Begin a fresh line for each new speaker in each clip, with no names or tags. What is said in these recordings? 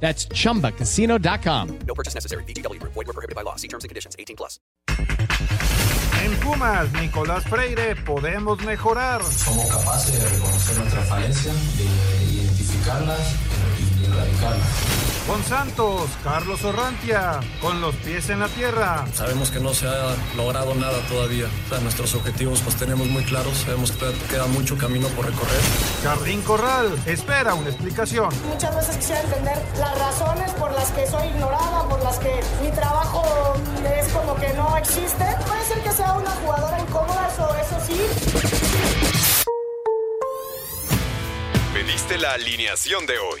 That's chumbacasino.com.
No purchase necessary. BGW. Void were prohibited by law. See terms and conditions. 18 plus.
En Pumas, Nicolás Freire, podemos mejorar.
Somos capaces de reconocer nuestras falencias, de identificarlas erradicarlas.
Con Santos, Carlos Orrantia, con los pies en la tierra.
Sabemos que no se ha logrado nada todavía. O sea, nuestros objetivos los tenemos muy claros. Sabemos que todavía queda mucho camino por recorrer.
Jardín Corral, espera una explicación.
Muchas veces quisiera entender las razones por las que soy ignorada, por las que mi trabajo es como que no existe. Puede ser que sea una jugadora incómoda, eso, eso sí.
Pediste la alineación de hoy.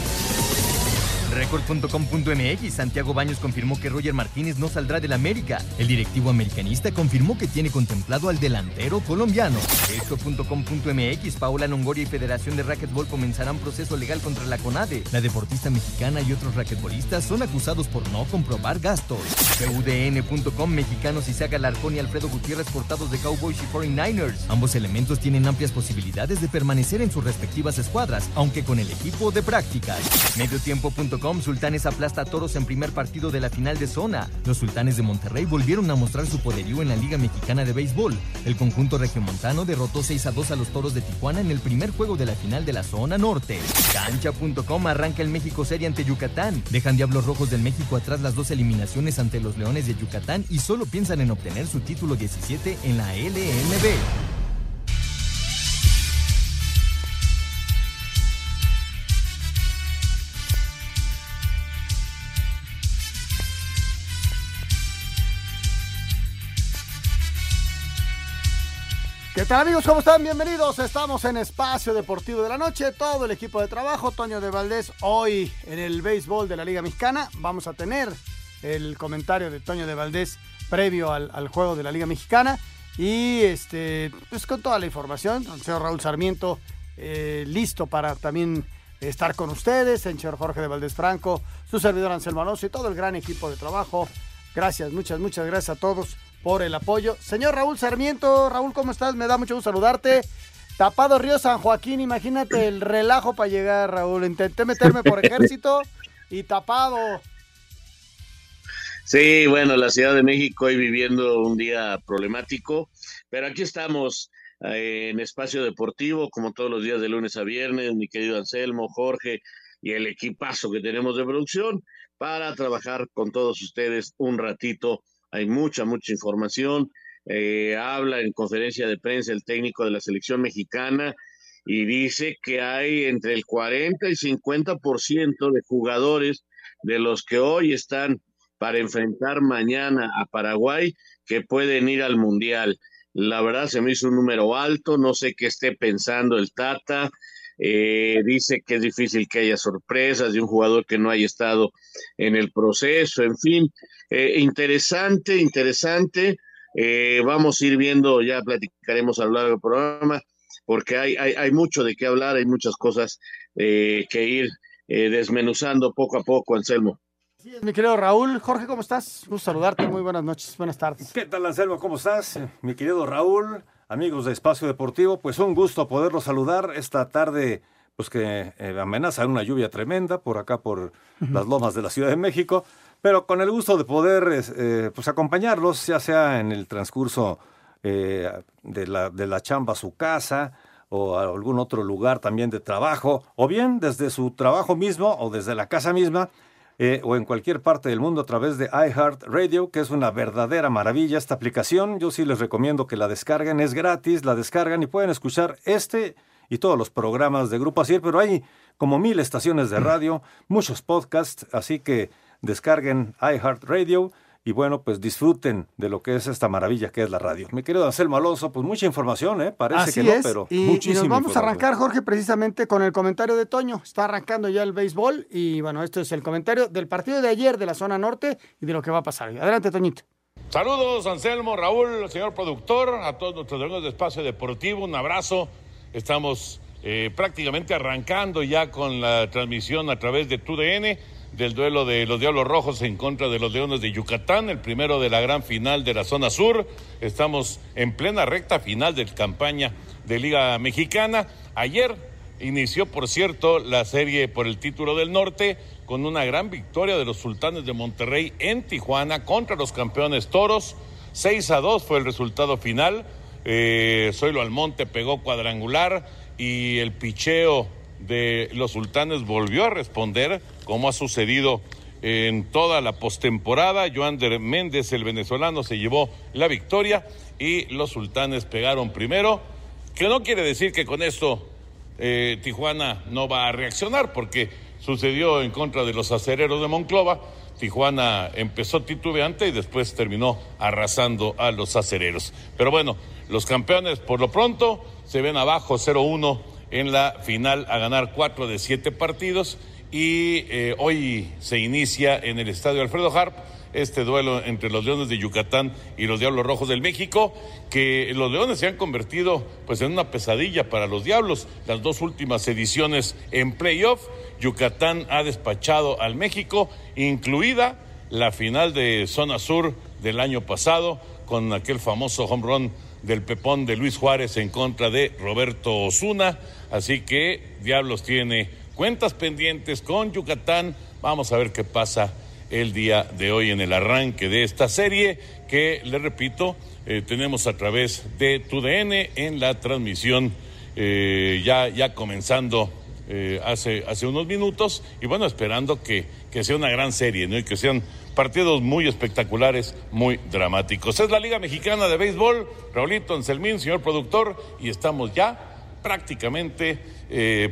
Record.com.mx Santiago Baños confirmó que Roger Martínez no saldrá del América. El directivo americanista confirmó que tiene contemplado al delantero colombiano. Esto.com.mx Paola Longoria y Federación de Racquetball comenzarán proceso legal contra la CONADE. La deportista mexicana y otros raquetbolistas son acusados por no comprobar gastos. UDN.com Mexicanos Isaac Alarcón y Alfredo Gutiérrez cortados de Cowboys y 49ers. Ambos elementos tienen amplias posibilidades de permanecer en sus respectivas escuadras, aunque con el equipo de prácticas. Mediotiempo.com Sultanes aplasta a Toros en primer partido de la final de zona. Los Sultanes de Monterrey volvieron a mostrar su poderío en la Liga Mexicana de Béisbol. El conjunto regiomontano derrotó 6 a 2 a los Toros de Tijuana en el primer juego de la final de la zona norte. Cancha.com arranca el México Serie ante Yucatán. Dejan Diablos Rojos del México atrás las dos eliminaciones ante los Leones de Yucatán y solo piensan en obtener su título 17 en la LMB.
¿Qué tal amigos? ¿Cómo están? Bienvenidos. Estamos en Espacio Deportivo de la Noche. Todo el equipo de trabajo, Toño de Valdés, hoy en el béisbol de la Liga Mexicana. Vamos a tener el comentario de Toño de Valdés previo al, juego de la Liga Mexicana. Y este, pues con toda la información, el señor Raúl Sarmiento eh, listo para también estar con ustedes, el señor Jorge de Valdés Franco, su servidor Anselmo Alonso y todo el gran equipo de trabajo. Gracias, muchas, muchas gracias a todos por el apoyo. Señor Raúl Sarmiento, Raúl, ¿cómo estás? Me da mucho gusto saludarte. Tapado Río San Joaquín, imagínate el relajo para llegar, Raúl. Intenté meterme por ejército y tapado.
Sí, bueno, la Ciudad de México hoy viviendo un día problemático, pero aquí estamos eh, en espacio deportivo, como todos los días de lunes a viernes, mi querido Anselmo, Jorge y el equipazo que tenemos de producción para trabajar con todos ustedes un ratito hay mucha, mucha información. Eh, habla en conferencia de prensa el técnico de la selección mexicana y dice que hay entre el 40 y 50% de jugadores de los que hoy están para enfrentar mañana a Paraguay que pueden ir al Mundial. La verdad se me hizo un número alto, no sé qué esté pensando el Tata. Eh, dice que es difícil que haya sorpresas de un jugador que no haya estado en el proceso, en fin, eh, interesante, interesante. Eh, vamos a ir viendo, ya platicaremos a lo largo del programa, porque hay, hay, hay mucho de qué hablar, hay muchas cosas que ir desmenuzando poco a poco, Anselmo.
Sí, mi querido Raúl, Jorge, ¿cómo estás? Gusto saludarte, muy buenas noches, buenas tardes.
¿Qué tal, Anselmo? ¿Cómo estás? Mi querido Raúl, amigos de Espacio Deportivo, pues un gusto poderlos saludar esta tarde, pues que eh, amenaza una lluvia tremenda por acá, por las lomas de la Ciudad de México, pero con el gusto de poder eh, pues acompañarlos, ya sea en el transcurso eh, de, la, de la chamba a su casa, o a algún otro lugar también de trabajo, o bien desde su trabajo mismo o desde la casa misma, eh, o en cualquier parte del mundo a través de iHeartRadio, que es una verdadera maravilla esta aplicación. Yo sí les recomiendo que la descarguen, es gratis, la descargan y pueden escuchar este y todos los programas de Grupo Asir, pero hay como mil estaciones de radio, muchos podcasts, así que descarguen iHeartRadio y bueno, pues disfruten de lo que es esta maravilla que es la radio. Mi querido Anselmo Alonso, pues mucha información, ¿eh? Parece
Así
que no,
es.
pero
y, y
muchísimo.
nos vamos a arrancar, Jorge, precisamente con el comentario de Toño. Está arrancando ya el béisbol y bueno, esto es el comentario del partido de ayer de la zona norte y de lo que va a pasar. Adelante, Toñito.
Saludos, Anselmo, Raúl, señor productor, a todos nuestros amigos de Espacio Deportivo, un abrazo. Estamos eh, prácticamente arrancando ya con la transmisión a través de TUDN del duelo de los Diablos Rojos en contra de los Leones de Yucatán, el primero de la gran final de la zona sur. Estamos en plena recta final de campaña de Liga Mexicana. Ayer inició, por cierto, la serie por el título del norte con una gran victoria de los Sultanes de Monterrey en Tijuana contra los campeones Toros. 6 a 2 fue el resultado final. Eh, Zoilo Almonte pegó cuadrangular y el picheo de los sultanes volvió a responder, como ha sucedido en toda la postemporada. Joander Méndez, el venezolano, se llevó la victoria y los sultanes pegaron primero, que no quiere decir que con esto eh, Tijuana no va a reaccionar, porque sucedió en contra de los acereros de Monclova. Tijuana empezó titubeante y después terminó arrasando a los acereros. Pero bueno, los campeones por lo pronto se ven abajo 0-1 en la final a ganar cuatro de siete partidos y eh, hoy se inicia en el estadio Alfredo Harp este duelo entre los Leones de Yucatán y los Diablos Rojos del México, que los Leones se han convertido pues en una pesadilla para los Diablos. Las dos últimas ediciones en playoff, Yucatán ha despachado al México, incluida la final de zona sur del año pasado con aquel famoso home run del pepón de Luis Juárez en contra de Roberto Osuna. Así que Diablos tiene cuentas pendientes con Yucatán. Vamos a ver qué pasa el día de hoy en el arranque de esta serie que, le repito, eh, tenemos a través de TUDN en la transmisión eh, ya, ya comenzando eh, hace, hace unos minutos y bueno, esperando que, que sea una gran serie ¿no? y que sean partidos muy espectaculares, muy dramáticos. Es la Liga Mexicana de Béisbol, Raulito Anselmín, señor productor, y estamos ya prácticamente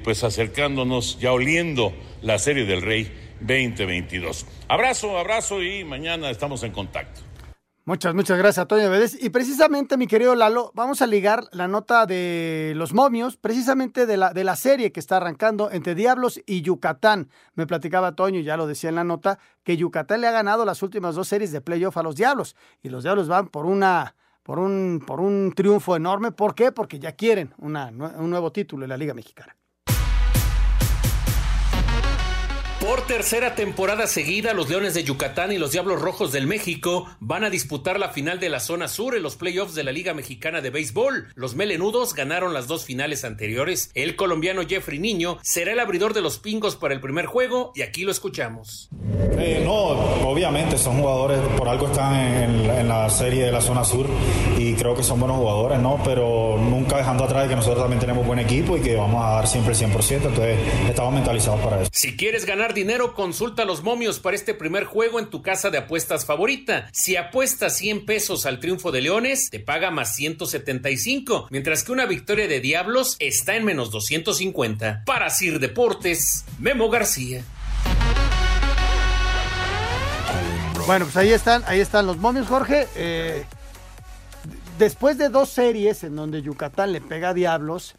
pues acercándonos, ya oliendo la serie del Rey 2022. Abrazo, abrazo y mañana estamos en contacto.
Muchas, muchas gracias, Antonio Vélez. Y precisamente, mi querido Lalo, vamos a ligar la nota de los momios, precisamente de la, de la serie que está arrancando entre Diablos y Yucatán. Me platicaba Toño, ya lo decía en la nota, que Yucatán le ha ganado las últimas dos series de playoff a los Diablos. Y los Diablos van por una por un, por un triunfo enorme. ¿Por qué? Porque ya quieren una, un nuevo título en la Liga Mexicana.
Por tercera temporada seguida, los Leones de Yucatán y los Diablos Rojos del México van a disputar la final de la zona sur en los playoffs de la Liga Mexicana de Béisbol. Los melenudos ganaron las dos finales anteriores. El colombiano Jeffrey Niño será el abridor de los pingos para el primer juego y aquí lo escuchamos.
Eh, no, obviamente son jugadores, por algo están en, en, la serie de la zona sur y creo que son buenos jugadores, ¿no? Pero nunca dejando atrás de que nosotros también tenemos buen equipo y que vamos a dar siempre el 100%, entonces estamos mentalizados para eso.
Si quieres ganar dinero, consulta los momios para este primer juego en tu casa de apuestas favorita. Si apuestas 100 pesos al triunfo de Leones, te paga más 175, mientras que una victoria de Diablos está en menos 250. Para Sir Deportes, Memo García.
Bueno, pues ahí están, ahí están los momios, Jorge. Eh, después de dos series en donde Yucatán le pega a Diablos,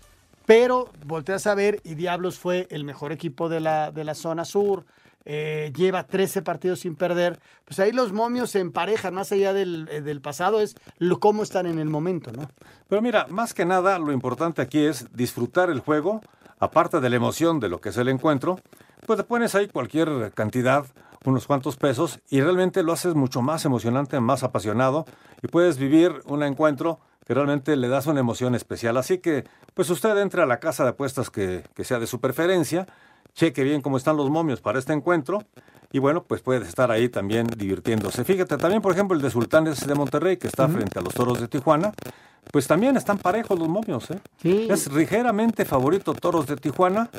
pero volteas a ver y Diablos fue el mejor equipo de la, de la zona sur, eh, lleva 13 partidos sin perder, pues ahí los momios se emparejan, más allá del, eh, del pasado, es lo, cómo están en el momento, ¿no?
Pero mira, más que nada, lo importante aquí es disfrutar el juego, aparte de la emoción de lo que es el encuentro, pues te pones ahí cualquier cantidad, unos cuantos pesos, y realmente lo haces mucho más emocionante, más apasionado, y puedes vivir un encuentro que realmente le das una emoción especial. Así que, pues usted entre a la casa de apuestas que, que sea de su preferencia, cheque bien cómo están los momios para este encuentro y bueno, pues puede estar ahí también divirtiéndose. Fíjate, también por ejemplo el de Sultanes de Monterrey, que está frente a los Toros de Tijuana, pues también están parejos los momios, ¿eh? Es ligeramente favorito Toros de Tijuana,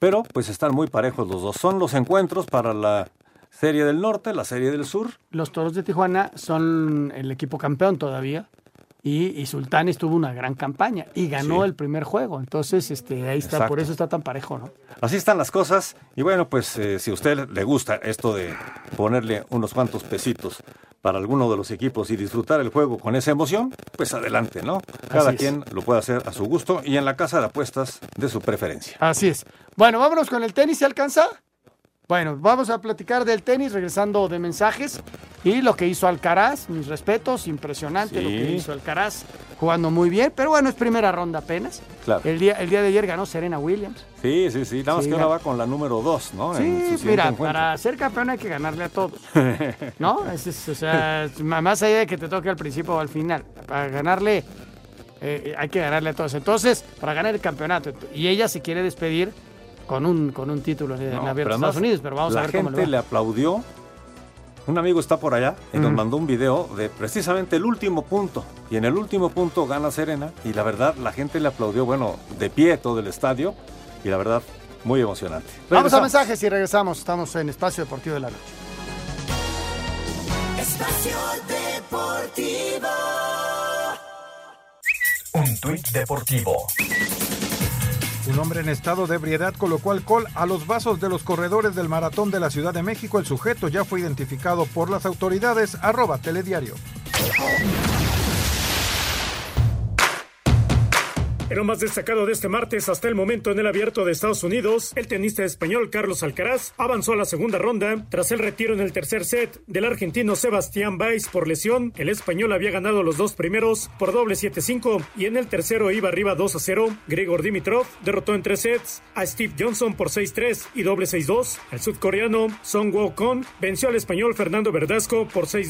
pero pues están muy parejos los dos. Son los encuentros para la Serie del Norte, la Serie del Sur.
Los Toros de Tijuana son el equipo campeón todavía. Y, y Sultanes tuvo una gran campaña y ganó
Sí.
el primer juego. Entonces, este, ahí está, por eso está tan parejo, ¿no?
Así están las cosas. Y bueno, pues eh, si a usted le gusta esto de ponerle unos cuantos pesitos para alguno de los equipos y disfrutar el juego con esa emoción, pues adelante, ¿no? Cada
Así es.
quien lo puede hacer a su gusto y en la casa de apuestas de su preferencia.
Así es. Bueno, vámonos con el tenis, ¿se alcanza? Bueno, vamos a platicar del tenis regresando de mensajes y lo que hizo Alcaraz, mis respetos, impresionante lo que hizo Alcaraz, jugando muy bien, pero bueno, es primera ronda apenas.
Claro.
El día, el día de ayer ganó Serena Williams.
Sí, sí, sí. Nada más
Sí,
que ahora va con la número dos, ¿no? En su
Sí, mira,
encuentro.
para ser campeón hay que ganarle a todos. ¿No? Es- es- o sea, más allá de que te toque al principio o al final. Para ganarle, eh, hay que ganarle a todos. Entonces, para ganar el campeonato. Y ella se quiere despedir con un, con un título en
No,
abierto de Estados Unidos, pero vamos
la
a ver cómo
gente
le
aplaudió. Un amigo está por allá y nos mandó un video de precisamente el último punto. Y en el último punto gana Serena. Y la verdad, la gente le aplaudió, bueno, de pie todo el estadio. Y la verdad, muy emocionante.
Vamos a mensajes y regresamos. Estamos en Espacio Deportivo de la Noche.
Espacio Deportivo.
Un tuit deportivo.
Un hombre en estado de ebriedad colocó alcohol a los vasos de los corredores del maratón de la Ciudad de México. El sujeto ya fue identificado por las autoridades. Arroba telediario.
En lo más destacado de este martes hasta el momento en el abierto de Estados Unidos, el tenista español Carlos Alcaraz avanzó a la segunda ronda tras el retiro en el tercer set del argentino Sebastián Baez por lesión. El español había ganado los dos primeros por doble 7-5 y en el tercero iba arriba 2-0. Grigor Dimitrov derrotó en tres sets a Steve Johnson por 6-3 y doble 6-2. El sudcoreano Song Woo-kon venció al español Fernando Verdasco por 6-2,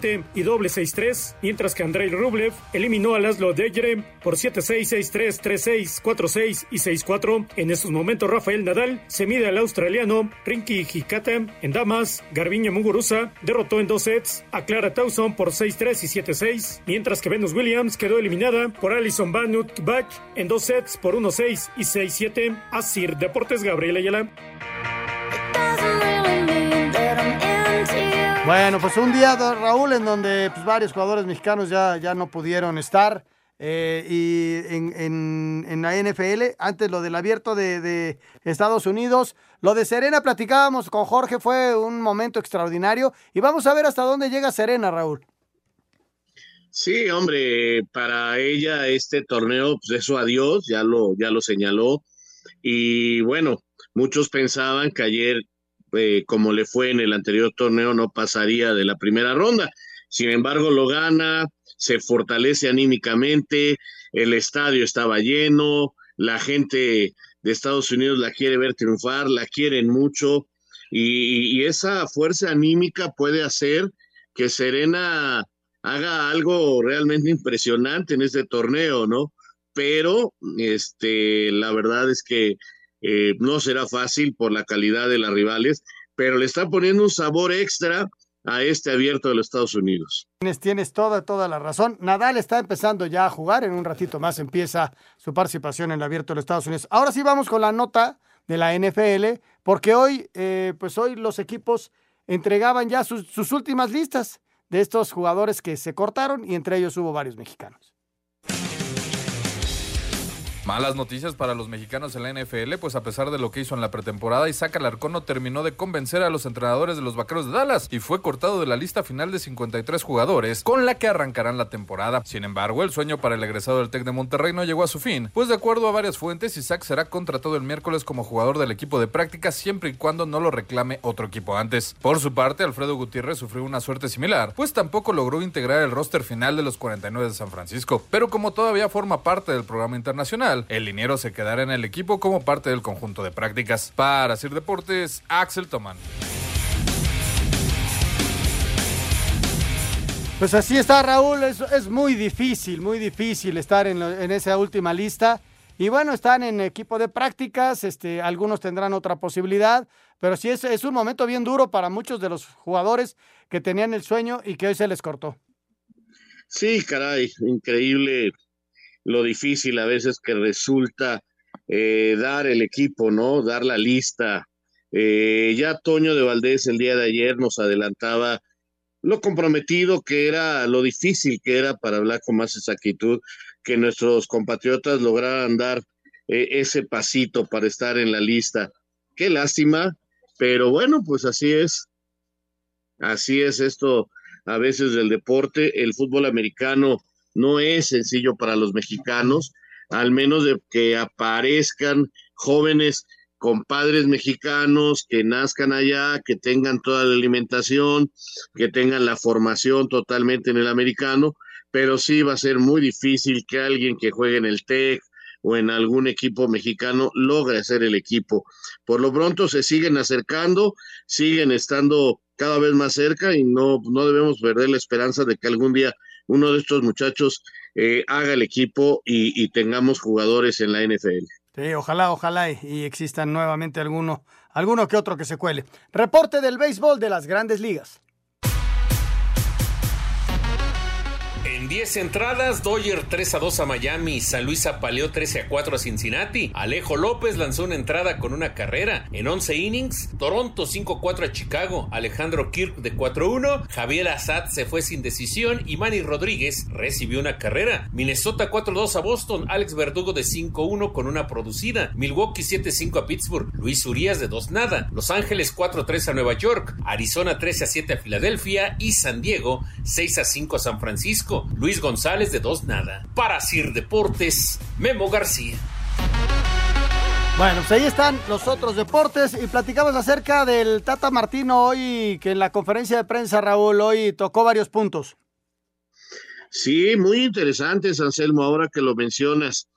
6-7 y doble 6-3, mientras que Andrei Rublev eliminó a Laszlo Dejere por 7-6, 6-3, 3-6, 4-6 y 6-4. En estos momentos Rafael Nadal se mide al australiano Rinky Hikata. En damas, Garbiñe Muguruza derrotó en dos sets a Clara Towson por 6-3 y 7-6, mientras que Venus Williams quedó eliminada por Alison Van Bach en dos sets por 1-6 y 6-7. Asir Deportes Gabriel Ayala.
Bueno, pues un día, Raúl, en donde pues, varios jugadores mexicanos ya, ya no pudieron estar. Eh, y en, en- en la NFL, antes lo del abierto de, de Estados Unidos, lo de Serena platicábamos con Jorge, fue un momento extraordinario. Y vamos a ver hasta dónde llega Serena, Raúl.
Sí, hombre, para ella este torneo, pues eso adiós, ya lo, ya lo señaló. Y bueno, muchos pensaban que ayer, eh, como le fue en el anterior torneo, no pasaría de la primera ronda. Sin embargo, lo gana, se fortalece anímicamente, el estadio estaba lleno, la gente de Estados Unidos la quiere ver triunfar, la quieren mucho, y, esa fuerza anímica puede hacer que Serena haga algo realmente impresionante en este torneo, ¿no? Pero, este, la verdad es que eh, no será fácil por la calidad de las rivales, pero le está poniendo un sabor extra a este abierto de los Estados Unidos.
Tienes, toda, toda la razón. Nadal está empezando ya a jugar. En un ratito más empieza su participación en el abierto de los Estados Unidos. Ahora sí vamos con la nota de la NFL, porque hoy, eh, pues hoy los equipos entregaban ya sus, sus últimas listas de estos jugadores que se cortaron y entre ellos hubo varios mexicanos.
Malas noticias para los mexicanos en la NFL, pues a pesar de lo que hizo en la pretemporada, Isaac Alarcón no terminó de convencer a los entrenadores de los Vaqueros de Dallas y fue cortado de la lista final de 53 jugadores con la que arrancarán la temporada. Sin embargo, el sueño para el egresado del TEC de Monterrey no llegó a su fin, pues de acuerdo a varias fuentes, Isaac será contratado el miércoles como jugador del equipo de práctica siempre y cuando no lo reclame otro equipo antes. Por su parte, Alfredo Gutiérrez sufrió una suerte similar, pues tampoco logró integrar el roster final de los 49 de San Francisco, pero como todavía forma parte del programa internacional, el liniero se quedará en el equipo como parte del conjunto de prácticas. Para Sir Deportes, Axel Toman.
Pues así está Raúl, es, es muy difícil, muy difícil estar en, lo- en esa última lista. Y bueno, están en equipo de prácticas, este, algunos tendrán otra posibilidad, pero sí es, es un momento bien duro para muchos de los jugadores que tenían el sueño y que hoy se les cortó.
Sí, caray, increíble lo difícil a veces que resulta eh, dar el equipo, ¿no? Dar la lista. Eh, ya Toño de Valdés el día de ayer nos adelantaba lo comprometido que era, lo difícil que era para hablar con más exactitud, que nuestros compatriotas lograran dar eh, ese pasito para estar en la lista. Qué lástima, pero bueno, pues así es. Así es esto a veces del deporte. El fútbol americano no es sencillo para los mexicanos, al menos de que aparezcan jóvenes con padres mexicanos que nazcan allá, que tengan toda la alimentación, que tengan la formación totalmente en el americano, pero sí va a ser muy difícil que alguien que juegue en el TEC o en algún equipo mexicano logre hacer el equipo. Por lo pronto se siguen acercando, siguen estando cada vez más cerca y no, no debemos perder la esperanza de que algún día uno de estos muchachos eh, haga el equipo y, tengamos jugadores en la NFL.
Sí, ojalá, ojalá y, y existan nuevamente alguno, alguno que otro que se cuele. Reporte del béisbol de las grandes ligas.
En 10 entradas, Dodger 3 a 2 a Miami, San Luis apaleó 13 a 4 a Cincinnati, Alejo López lanzó una entrada con una carrera. En 11 innings, Toronto 5 a 4 a Chicago, Alejandro Kirk de 4 a 1, Javier Assad se fue sin decisión y Manny Rodríguez recibió una carrera. Minnesota 4 a 2 a Boston, Alex Verdugo de 5 a 1 con una producida, Milwaukee 7 a 5 a Pittsburgh, Luis Urias de 2 nada, Los Ángeles 4 a 3 a Nueva York, Arizona 13 a 7 a Filadelfia y San Diego 6 a 5 a San Francisco. Luis González de dos nada. Para Sir Deportes, Memo García.
Bueno, pues ahí están los otros deportes y platicamos acerca del Tata Martino hoy, que en la conferencia de prensa, Raúl, hoy tocó varios puntos.
Sí, muy interesante, Anselmo, ahora que lo mencionas.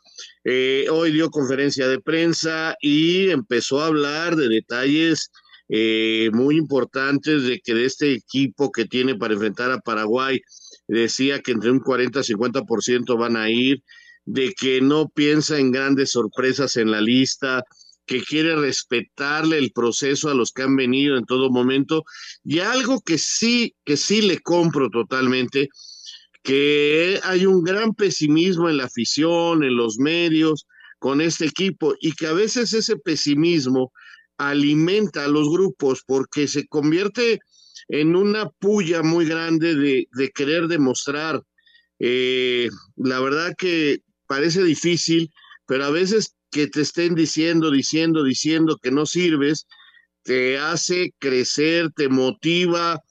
Eh, hoy dio conferencia de prensa y empezó a hablar de detalles eh, muy importantes de que de este equipo que tiene para enfrentar a Paraguay, decía que entre un 40 y 50% van a ir, de que no piensa en grandes sorpresas en la lista, que quiere respetarle el proceso a los que han venido en todo momento, y algo que sí, que sí le compro totalmente, que hay un gran pesimismo en la afición, en los medios, con este equipo, y que a veces ese pesimismo alimenta a los grupos porque se convierte en una puya muy grande de, de querer demostrar. Eh, la verdad que parece difícil, pero a veces que te estén diciendo, diciendo, diciendo que no sirves, te hace crecer, te motiva,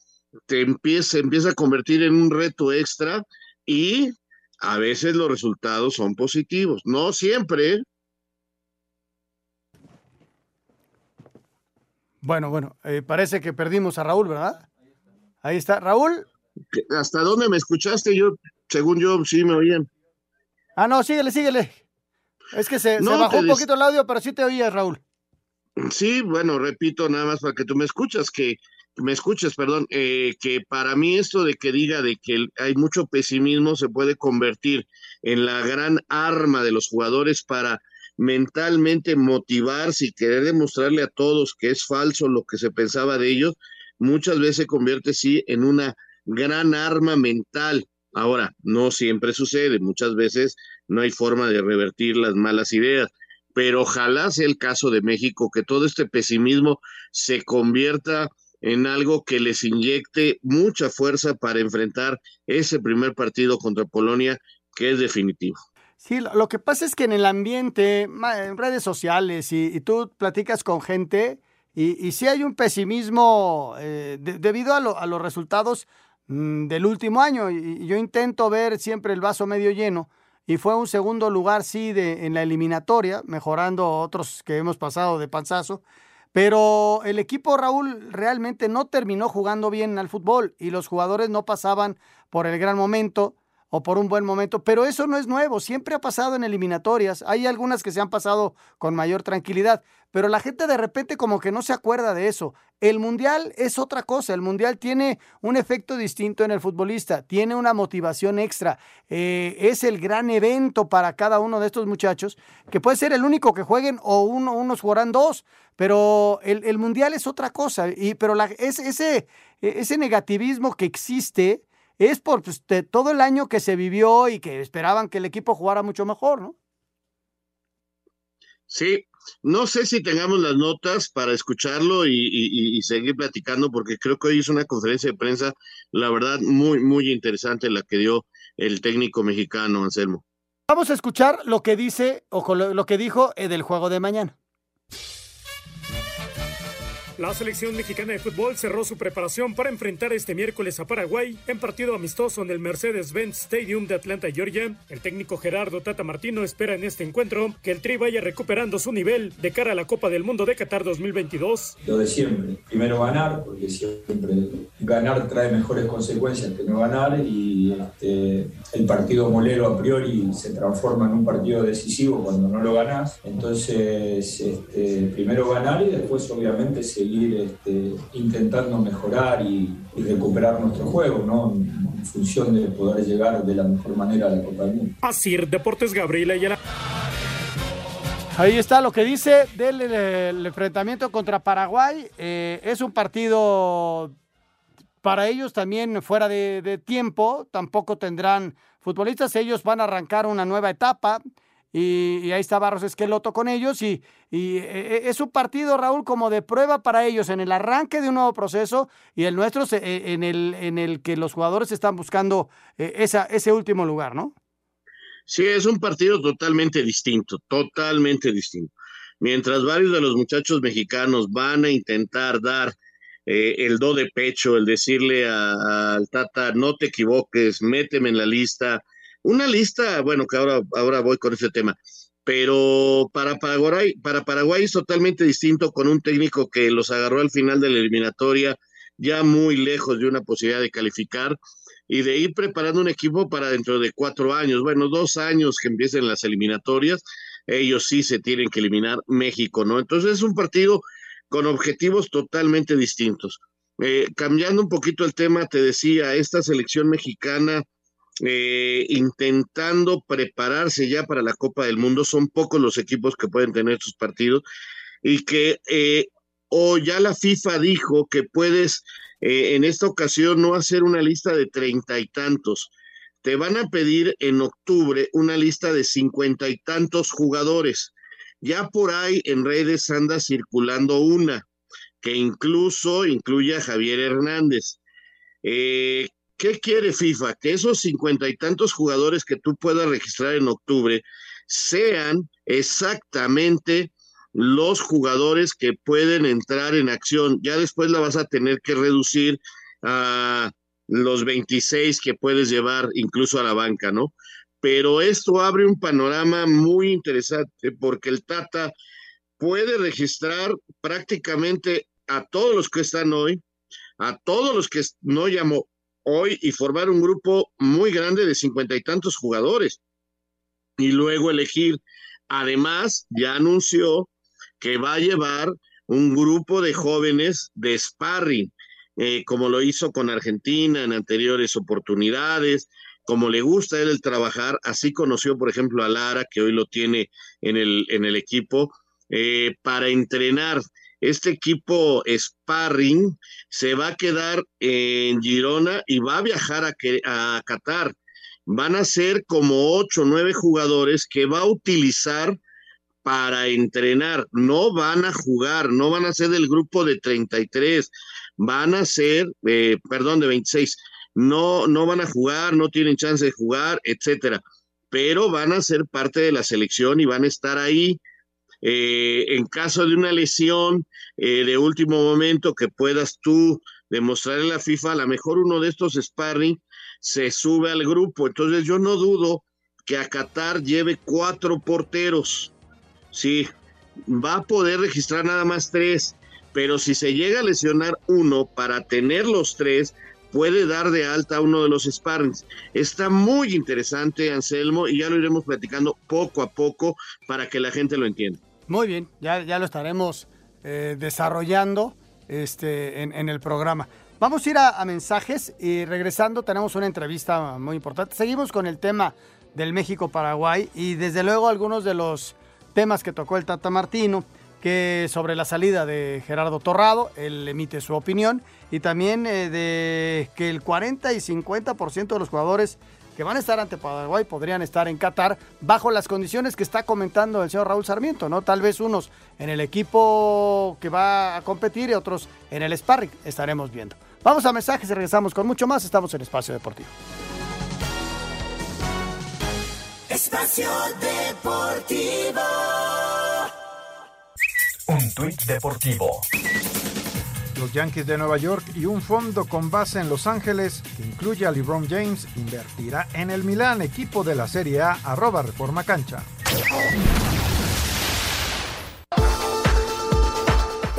te empieza, empieza a convertir en un reto extra y a veces los resultados son positivos. No siempre.
Bueno, bueno, eh, parece que perdimos a Raúl, ¿verdad? Ahí está. Raúl.
¿Hasta dónde me escuchaste? Yo, según yo, sí me oían.
Ah, no, síguele, síguele. Es que se,
No,
se bajó un poquito el audio, pero sí te oías, Raúl.
Sí, bueno, repito nada más para que tú me escuchas, que me escuches, perdón, eh, que para mí esto de que diga de que hay mucho pesimismo se puede convertir en la gran arma de los jugadores para mentalmente motivarse y querer demostrarle a todos que es falso lo que se pensaba de ellos, muchas veces se convierte sí en una gran arma mental. Ahora, no siempre sucede, muchas veces no hay forma de revertir las malas ideas, pero ojalá sea el caso de México, que todo este pesimismo se convierta en algo que les inyecte mucha fuerza para enfrentar ese primer partido contra Polonia, que es definitivo.
Sí, lo, que pasa es que en el ambiente, en redes sociales, y, tú platicas con gente, y, y sí hay un pesimismo eh, de- debido a, lo- a los resultados mm, del último año. Y, y yo intento ver siempre el vaso medio lleno. Y fue un segundo lugar, sí, de, en la eliminatoria, mejorando otros que hemos pasado de panzazo. Pero el equipo, Raúl, realmente no terminó jugando bien al fútbol y los jugadores no pasaban por el gran momento. O por un buen momento, pero eso no es nuevo, siempre ha pasado en eliminatorias, hay algunas que se han pasado con mayor tranquilidad, pero la gente de repente como que no se acuerda de eso. El mundial es otra cosa, el mundial tiene un efecto distinto en el futbolista, tiene una motivación extra, eh, es el gran evento para cada uno de estos muchachos, que puede ser el único que jueguen o uno, unos jugarán dos, pero el, el mundial es otra cosa, y, pero la, ese, ese, ese negativismo que existe es por pues, de todo el año que se vivió y que esperaban que el equipo jugara mucho mejor, ¿no?
Sí, no sé si tengamos las notas para escucharlo y, y, y, seguir platicando, porque creo que hoy es una conferencia de prensa, la verdad, muy, muy interesante la que dio el técnico mexicano, Anselmo.
Vamos a escuchar lo que dice o lo que dijo eh, del juego de mañana.
La selección mexicana de fútbol cerró su preparación para enfrentar este miércoles a Paraguay en partido amistoso en el Mercedes-Benz Stadium de Atlanta, Georgia. El técnico Gerardo Tata Martino espera en este encuentro que el Tri vaya recuperando su nivel de cara a la Copa del Mundo de Qatar 2022.
Lo de siempre, primero ganar, porque siempre ganar trae mejores consecuencias que no ganar y este, el partido molero a priori se transforma en un partido decisivo cuando no lo ganas. Entonces, este, primero ganar y después obviamente seguir seguir este, intentando mejorar y, y, recuperar nuestro juego, ¿no? En función de poder llegar de la mejor manera a la Copa del Mundo.
Así, Deportes Gabriela Ayala.
Ahí está lo que dice del el enfrentamiento contra Paraguay. Eh, es un partido para ellos también fuera de, de tiempo. Tampoco tendrán futbolistas. Ellos van a arrancar una nueva etapa. Y, ahí está Barros Esqueloto con ellos y, y, es un partido, Raúl, como de prueba para ellos en el arranque de un nuevo proceso y el nuestro en el, en el que los jugadores están buscando eh, esa, ese último lugar, ¿no?
Sí, es un partido totalmente distinto, totalmente distinto. Mientras varios de los muchachos mexicanos van a intentar dar eh, el do de pecho, el decirle al Tata, no te equivoques, méteme en la lista, una lista, bueno, que ahora, ahora voy con ese tema, pero para Paraguay, para Paraguay es totalmente distinto con un técnico que los agarró al final de la eliminatoria, ya muy lejos de una posibilidad de calificar y de ir preparando un equipo para dentro de cuatro años, bueno, dos años que empiecen las eliminatorias, ellos sí se tienen que eliminar México, ¿no? Entonces es un partido con objetivos totalmente distintos. Eh, cambiando un poquito el tema, te decía, esta selección mexicana eh, intentando prepararse ya para la Copa del Mundo. Son pocos los equipos que pueden tener sus partidos y que eh, o ya la FIFA dijo que puedes eh, en esta ocasión no hacer una lista de treinta y tantos. Te van a pedir en octubre una lista de cincuenta y tantos jugadores. Ya por ahí en redes anda circulando una que incluso incluye a Javier Hernández. ¿Qué quiere FIFA? Que esos cincuenta y tantos jugadores que tú puedas registrar en octubre sean exactamente los jugadores que pueden entrar en acción. Ya después la vas a tener que reducir a los 26 que puedes llevar incluso a la banca, ¿no? Pero esto abre un panorama muy interesante porque el Tata puede registrar prácticamente a todos los que están hoy, a todos los que no llamó, hoy y formar un grupo muy grande de cincuenta y tantos jugadores y luego elegir. Además, ya anunció que va a llevar un grupo de jóvenes de sparring, eh, como lo hizo con Argentina en anteriores oportunidades, como le gusta él el trabajar, así conoció, por ejemplo, a Lara, que hoy lo tiene en el, en el equipo, eh, para entrenar este equipo Sparring se va a quedar en Girona y va a viajar a, Qatar. Van a ser como ocho o nueve jugadores que va a utilizar para entrenar. No van a jugar, no van a ser del grupo de 33, van a ser, eh, perdón, de 26. No, no van a jugar, no tienen chance de jugar, etcétera. Pero van a ser parte de la selección y van a estar ahí eh, en caso de una lesión eh, de último momento que puedas tú demostrar en la FIFA, a lo mejor uno de estos sparring se sube al grupo. Entonces yo no dudo que a Qatar lleve cuatro porteros. Sí, va a poder registrar nada más tres, pero si se llega a lesionar uno para tener los tres, puede dar de alta uno de los sparrings. Está muy interesante, Anselmo, y ya lo iremos platicando poco a poco para que la gente lo entienda.
Muy bien, ya, ya lo estaremos eh, desarrollando este, en, en el programa. Vamos a ir a, mensajes y regresando tenemos una entrevista muy importante. Seguimos con el tema del México-Paraguay y desde luego algunos de los temas que tocó el Tata Martino, que sobre la salida de Gerardo Torrado, él emite su opinión, y también eh, de que el 40 y 50% de los jugadores que van a estar ante Paraguay podrían estar en Qatar bajo las condiciones que está comentando el señor Raúl Sarmiento, ¿no? Tal vez unos en el equipo que va a competir y otros en el sparring, estaremos viendo. Vamos a mensajes y regresamos con mucho más, estamos en Espacio Deportivo.
Espacio Deportivo.
Un tuit deportivo.
Los Yankees de Nueva York y un fondo con base en Los Ángeles, que incluye a LeBron James, invertirá en el Milán, equipo de la Serie A, arroba Reforma Cancha.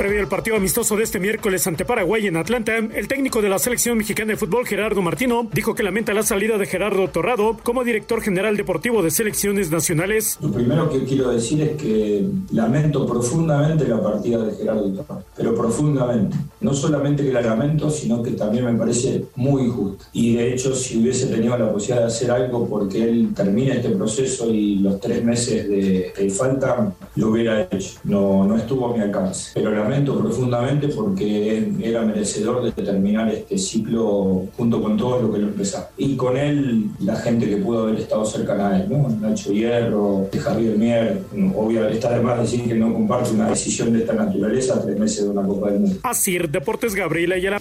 Previo al partido amistoso de este miércoles ante Paraguay en Atlanta, el técnico de la selección mexicana de fútbol, Gerardo Martino, dijo que lamenta la salida de Gerardo Torrado como director general deportivo de selecciones nacionales.
Lo primero que quiero decir es que lamento profundamente la partida de Gerardo Torrado, pero profundamente. No solamente que la lamento, sino que también me parece muy injusta. Y de hecho, si hubiese tenido la posibilidad de hacer algo porque él termine este proceso y los tres meses de, que faltan, lo hubiera hecho. No, no estuvo a mi alcance. Pero lamento profundamente porque era merecedor de terminar este ciclo junto con todo lo que lo empezó. Y con él, la gente que pudo haber estado cercana a él, ¿no? Nacho Hierro, Javier Mier, obvio, está de más decir que no comparte una decisión de esta naturaleza a tres meses de una Copa del Mundo.
Así, Deportes Gabriela Ayala.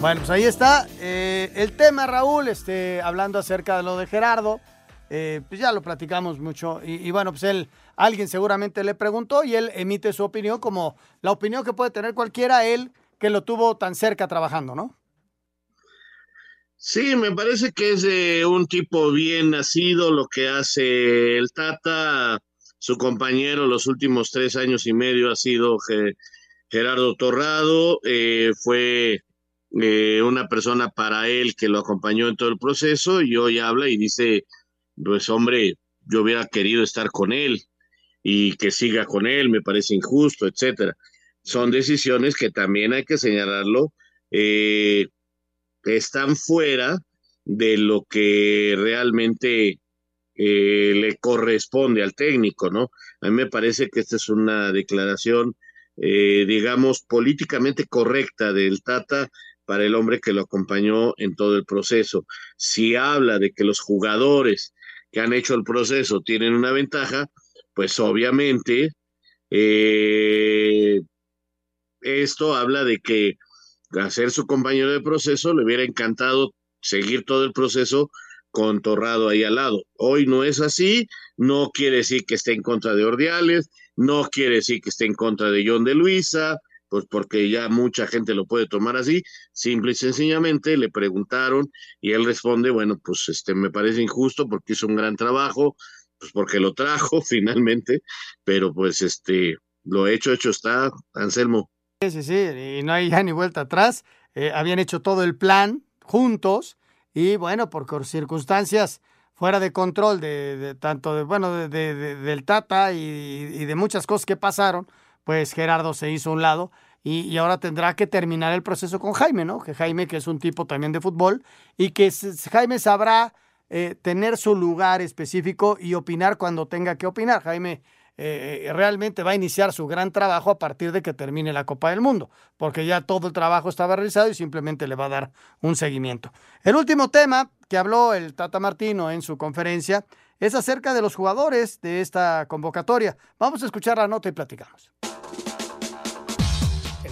Bueno, pues ahí está eh, el tema, Raúl, este, hablando acerca de lo de Gerardo. Eh, pues ya lo platicamos mucho. Y, bueno, pues él, alguien seguramente le preguntó y él emite su opinión como la opinión que puede tener cualquiera, él que lo tuvo tan cerca trabajando, ¿no?
Sí, me parece que es de un tipo bien nacido lo que hace el Tata. Su compañero los últimos tres años y medio ha sido Gerardo Torrado. Eh, fue eh, una persona para él que lo acompañó en todo el proceso y hoy habla y dice, pues hombre, yo hubiera querido estar con él y que siga con él, me parece injusto, etcétera. Son decisiones que también hay que señalarlo, eh, están fuera de lo que realmente eh, le corresponde al técnico, ¿no? A mí me parece que esta es una declaración, eh, digamos, políticamente correcta del Tata para el hombre que lo acompañó en todo el proceso. Si habla de que los jugadores que han hecho el proceso tienen una ventaja, pues obviamente eh, esto habla de que a ser su compañero de proceso le hubiera encantado seguir todo el proceso con Torrado ahí al lado. Hoy no es así, no quiere decir que esté en contra de Ordiales, no quiere decir que esté en contra de John de Luisa, pues porque ya mucha gente lo puede tomar así, simple y sencillamente le preguntaron y él responde, bueno, pues este me parece injusto porque hizo un gran trabajo, pues porque lo trajo finalmente, pero pues este lo hecho hecho está, Anselmo.
Sí, sí, sí, y no hay ya ni vuelta atrás. Eh, habían hecho todo el plan juntos y bueno, por circunstancias fuera de control de, de tanto de, bueno, de, de, del Tata y, de muchas cosas que pasaron, pues Gerardo se hizo a un lado y, ahora tendrá que terminar el proceso con Jaime, ¿no? Que Jaime, que es un tipo también de fútbol y que Jaime sabrá eh, tener su lugar específico y opinar cuando tenga que opinar. Jaime eh, realmente va a iniciar su gran trabajo a partir de que termine la Copa del Mundo, porque ya todo el trabajo estaba realizado y simplemente le va a dar un seguimiento. El último tema que habló el Tata Martino en su conferencia es acerca de los jugadores de esta convocatoria. Vamos a escuchar la nota y platicamos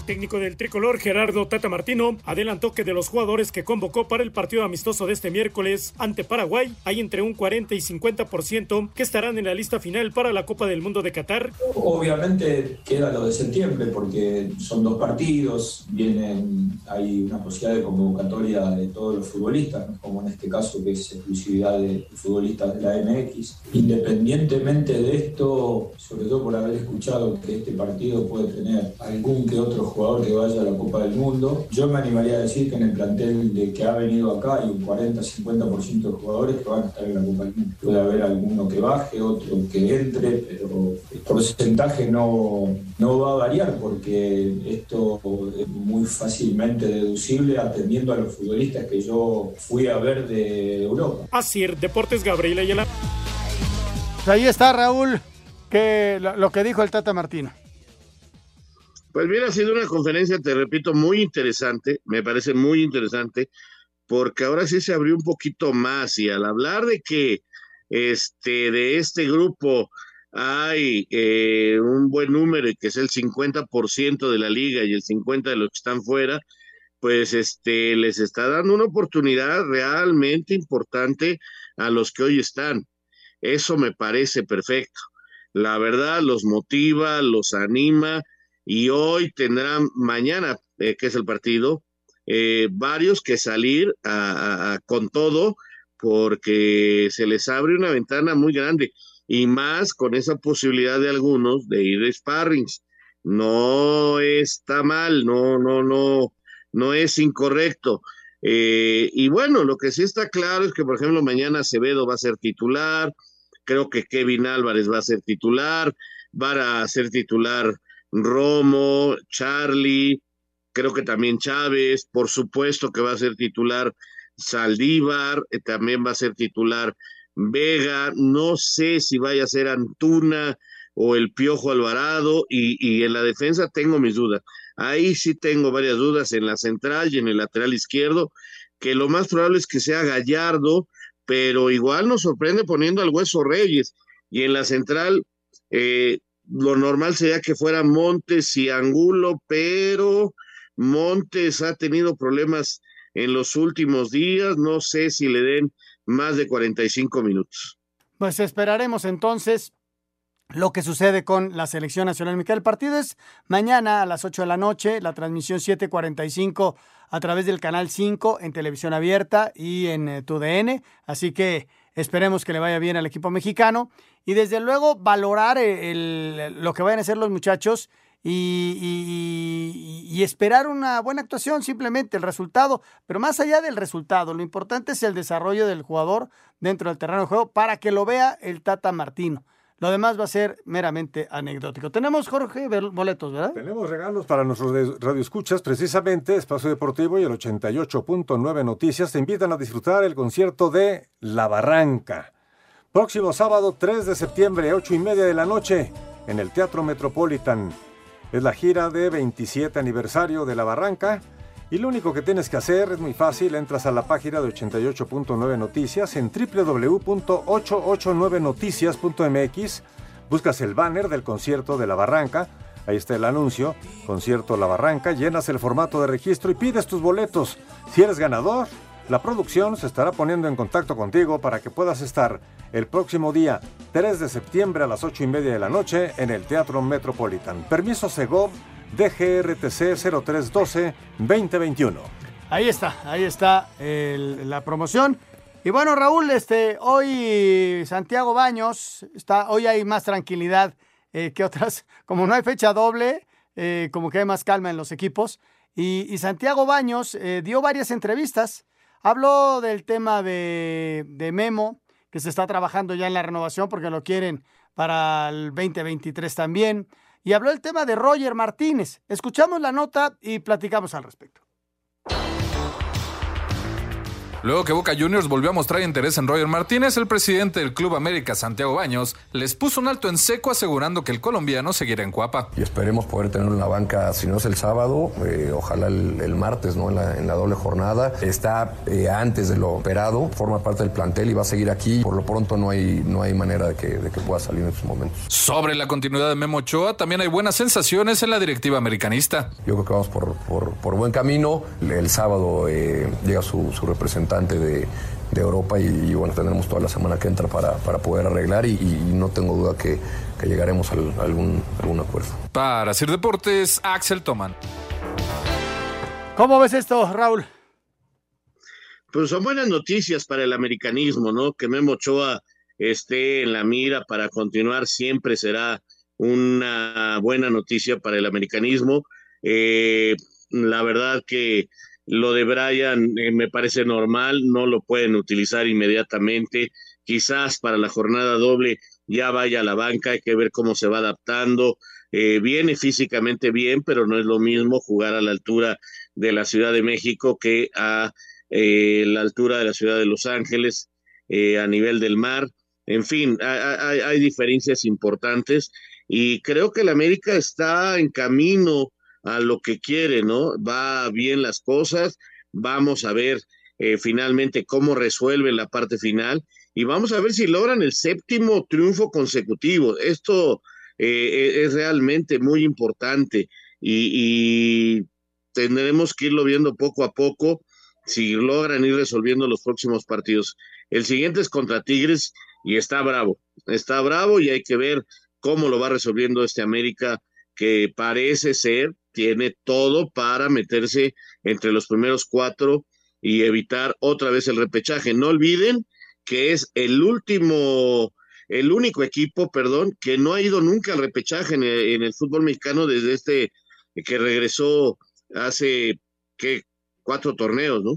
técnico del tricolor Gerardo Tata Martino adelantó que de los jugadores que convocó para el partido amistoso de este miércoles ante Paraguay, hay entre un 40 y 50% que estarán en la lista final para la Copa del Mundo de Qatar.
Obviamente queda lo de septiembre porque son dos partidos, vienen, hay una posibilidad de convocatoria de todos los futbolistas, como en este caso que es exclusividad de futbolistas de la MX. Independientemente de esto, sobre todo por haber escuchado que este partido puede tener algún que otro jugador que vaya a la Copa del Mundo. Yo me animaría a decir que en el plantel de que ha venido acá hay un 40-50% de jugadores que van a estar en la Copa del Mundo. Puede haber alguno que baje, otro que entre, pero el porcentaje no, no va a variar porque esto es muy fácilmente deducible atendiendo a los futbolistas que yo fui a ver de Europa.
Así, Deportes Gabriela Ayala.
Pues ahí está Raúl, que lo, lo que dijo el Tata Martino.
Pues bien, ha sido una conferencia, te repito, muy interesante, me parece muy interesante, porque ahora sí se abrió un poquito más y al hablar de que este, de este grupo hay eh, un buen número que es el 50% de la liga y el 50% de los que están fuera, pues este, les está dando una oportunidad realmente importante a los que hoy están. Eso me parece perfecto. La verdad los motiva, los anima y hoy tendrán mañana, eh, que es el partido, eh, varios que salir con todo porque se les abre una ventana muy grande y más con esa posibilidad de algunos de ir a sparrings. No está mal, no, no, no, no es incorrecto. Eh, y bueno, lo que sí está claro es que, por ejemplo, mañana Acevedo va a ser titular, creo que Kevin Álvarez va a ser titular, va a ser titular Romo, Charlie, creo que también Chávez, por supuesto que va a ser titular Saldívar, eh, también va a ser titular Vega, no sé si vaya a ser Antuna o el Piojo Alvarado, y, y en la defensa tengo mis dudas. Ahí sí tengo varias dudas en la central y en el lateral izquierdo, que lo más probable es que sea Gallardo, pero igual nos sorprende poniendo al Hueso Reyes. Y en la central, eh, lo normal sería que fuera Montes y Angulo, pero Montes ha tenido problemas en los últimos días, no sé si le den más de 45 minutos.
Pues esperaremos entonces lo que sucede con la selección nacional. Miquel, el partido es mañana a las 8 de la noche, la transmisión 7:45 a través del canal 5 en televisión abierta y en eh, TUDN, así que esperemos que le vaya bien al equipo mexicano y desde luego valorar eh, el, lo que vayan a hacer los muchachos y, y, y, esperar una buena actuación, simplemente el resultado. Pero más allá del resultado, lo importante es el desarrollo del jugador dentro del terreno de juego para que lo vea el Tata Martino. Lo demás va a ser meramente anecdótico. Tenemos, Jorge, boletos, ¿verdad?
Tenemos regalos para nuestros radioescuchas. Precisamente, Espacio Deportivo y el 88.9 Noticias te invitan a disfrutar el concierto de La Barranca. Próximo sábado 3 de septiembre, 8 y media de la noche, en el Teatro Metropolitan. Es la gira de 27 aniversario de La Barranca. Y lo único que tienes que hacer es muy fácil, entras a la página de 88.9 Noticias en www.889noticias.mx, buscas el banner del concierto de La Barranca, ahí está el anuncio, concierto La Barranca, llenas el formato de registro y pides tus boletos. Si eres ganador, la producción se estará poniendo en contacto contigo para que puedas estar el próximo día 3 de septiembre a las 8 y media de la noche en el Teatro Metropolitan. Permiso Segov DGRTC 0312-2021.
Ahí está, ahí está la promoción. Y bueno, Raúl, este, hoy Santiago Baños, está, hoy hay más tranquilidad eh, que otras. Como no hay fecha doble, eh, como que hay más calma en los equipos. Y, y Santiago Baños eh, dio varias entrevistas. Habló del tema de, de Memo, que se está trabajando ya en la renovación porque lo quieren para el 2023 también y habló el tema de Roger Martínez. Escuchamos la nota y platicamos al respecto.
Luego que Boca Juniors volvió a mostrar interés en Roger Martínez, el presidente del Club América, Santiago Baños, les puso un alto en seco asegurando que el colombiano seguirá en Cuapa.
Y esperemos poder tenerlo en la banca, si no es el sábado, eh, ojalá el, el, martes, ¿no? En la, en la, doble jornada. Está eh, antes de lo operado, forma parte del plantel y va a seguir aquí. Por lo pronto no hay, no hay manera de que, de que pueda salir en estos momentos.
Sobre la continuidad de Memo Ochoa, también hay buenas sensaciones en la directiva americanista.
Yo creo que vamos por, por, por buen camino. El sábado eh, llega su, su representante de, de Europa y, y, bueno, tendremos toda la semana que entra para, para poder arreglar y, y, no tengo duda que, que llegaremos a algún, algún acuerdo.
Para Sir Deportes, Axel Toman.
¿Cómo ves esto, Raúl?
Pues son buenas noticias para el americanismo, ¿no? Que Memo Ochoa esté en la mira para continuar siempre será una buena noticia para el americanismo. Eh, la verdad que lo de Brian eh, me parece normal, no lo pueden utilizar inmediatamente. Quizás para la jornada doble ya vaya a la banca, hay que ver cómo se va adaptando. Eh, viene físicamente bien, pero no es lo mismo jugar a la altura de la Ciudad de México que a la altura de la Ciudad de Los Ángeles, a nivel del mar. En fin, hay, hay diferencias importantes y creo que el América está en camino a lo que quiere, ¿no? Va bien las cosas, vamos a ver eh, finalmente cómo resuelven la parte final y vamos a ver si logran el séptimo triunfo consecutivo. Esto eh, es realmente muy importante y tendremos que irlo viendo poco a poco si logran ir resolviendo los próximos partidos. El siguiente es contra Tigres y está bravo, está bravo y hay que ver cómo lo va resolviendo este América que parece ser, tiene todo para meterse entre los primeros cuatro y evitar otra vez el repechaje. No olviden que es el último, el único equipo, perdón, que no ha ido nunca al repechaje en el, fútbol mexicano desde este que regresó hace cuatro torneos, ¿no?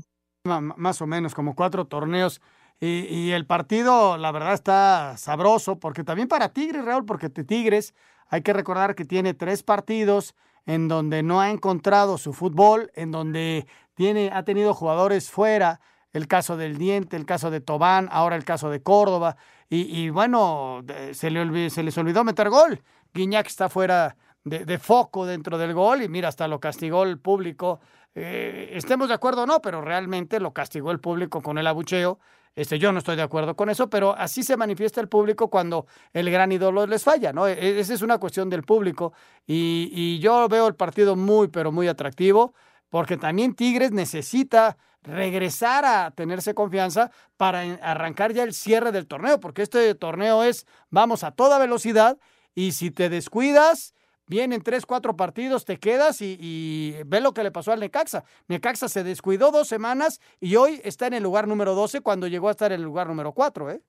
más o menos, como cuatro torneos. Y, el partido, la verdad, está sabroso, porque también para Tigres, Raúl, porque Tigres, hay que recordar que tiene tres partidos en donde no ha encontrado su fútbol, en donde tiene, ha tenido jugadores fuera, el caso del Diente, el caso de Tobán, ahora el caso de Córdoba, y, bueno, se, le se les olvidó meter gol. Guiñac está fuera de, de, foco dentro del gol y mira, hasta lo castigó el público. Eh, estemos de acuerdo o no, pero realmente lo castigó el público con el abucheo este, yo no estoy de acuerdo con eso, pero así se manifiesta el público cuando el gran ídolo les falla, ¿no? E, e, esa es una cuestión del público y, y yo veo el partido muy, pero muy atractivo, porque también Tigres necesita regresar a tenerse confianza para arrancar ya el cierre del torneo, porque este torneo es vamos a toda velocidad y si te descuidas, vienen tres, cuatro partidos, te quedas y, ve lo que le pasó al Necaxa. Necaxa se descuidó dos semanas y hoy está en el lugar número 12 cuando llegó a estar en el lugar número 4, ¿eh?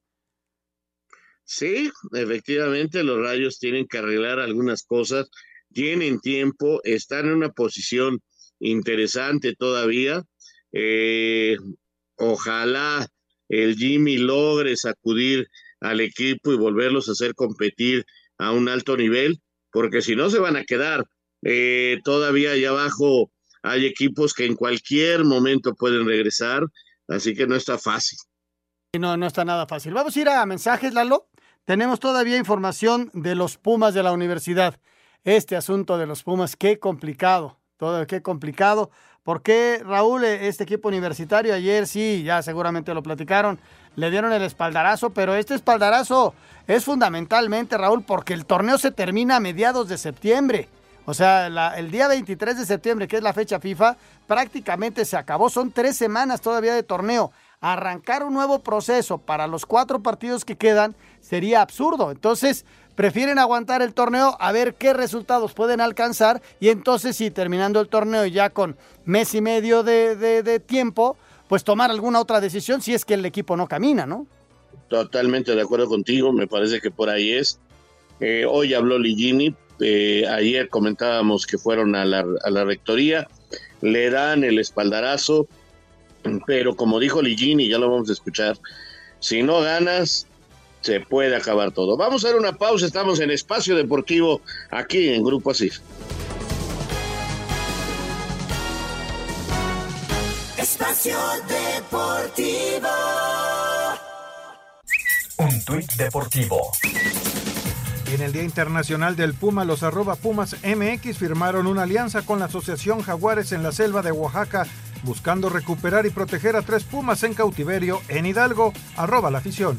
Sí, efectivamente los rayos tienen que arreglar algunas cosas, tienen tiempo, están en una posición interesante todavía. Eh, ojalá el Jimmy logre sacudir al equipo y volverlos a hacer competir a un alto nivel porque si no se van a quedar. Eh, todavía allá abajo hay equipos que en cualquier momento pueden regresar, así que no está fácil.
No, no está nada fácil. Vamos a ir a mensajes, Lalo. Tenemos todavía información de los Pumas de la universidad. Este asunto de los Pumas, qué complicado, todo qué complicado. ¿Por qué, Raúl, este equipo universitario ayer sí, ya seguramente lo platicaron, le dieron el espaldarazo, pero este espaldarazo es fundamentalmente, Raúl, porque el torneo se termina a mediados de septiembre. O sea, el día 23 de septiembre, que es la fecha FIFA, prácticamente se acabó. Son tres semanas todavía de torneo. Arrancar un nuevo proceso para los cuatro partidos que quedan sería absurdo. Entonces, prefieren aguantar el torneo a ver qué resultados pueden alcanzar y entonces sí, terminando el torneo ya con mes y medio de tiempo, pues tomar alguna otra decisión si es que el equipo no camina, ¿no?
Totalmente de acuerdo contigo, me parece que por ahí es. Eh, hoy habló Ligini, eh, ayer comentábamos que fueron a la, rectoría, le dan el espaldarazo, pero como dijo Ligini, ya lo vamos a escuchar, si no ganas, se puede acabar todo. Vamos a dar una pausa, estamos en Espacio Deportivo aquí en Grupo Asir.
Espacio Deportivo.
Un tuit deportivo.
en el Día Internacional del Puma, los arroba Pumas MX firmaron una alianza con la Asociación Jaguares en la selva de Oaxaca, buscando recuperar y proteger a tres pumas en cautiverio en Hidalgo, arroba la afición.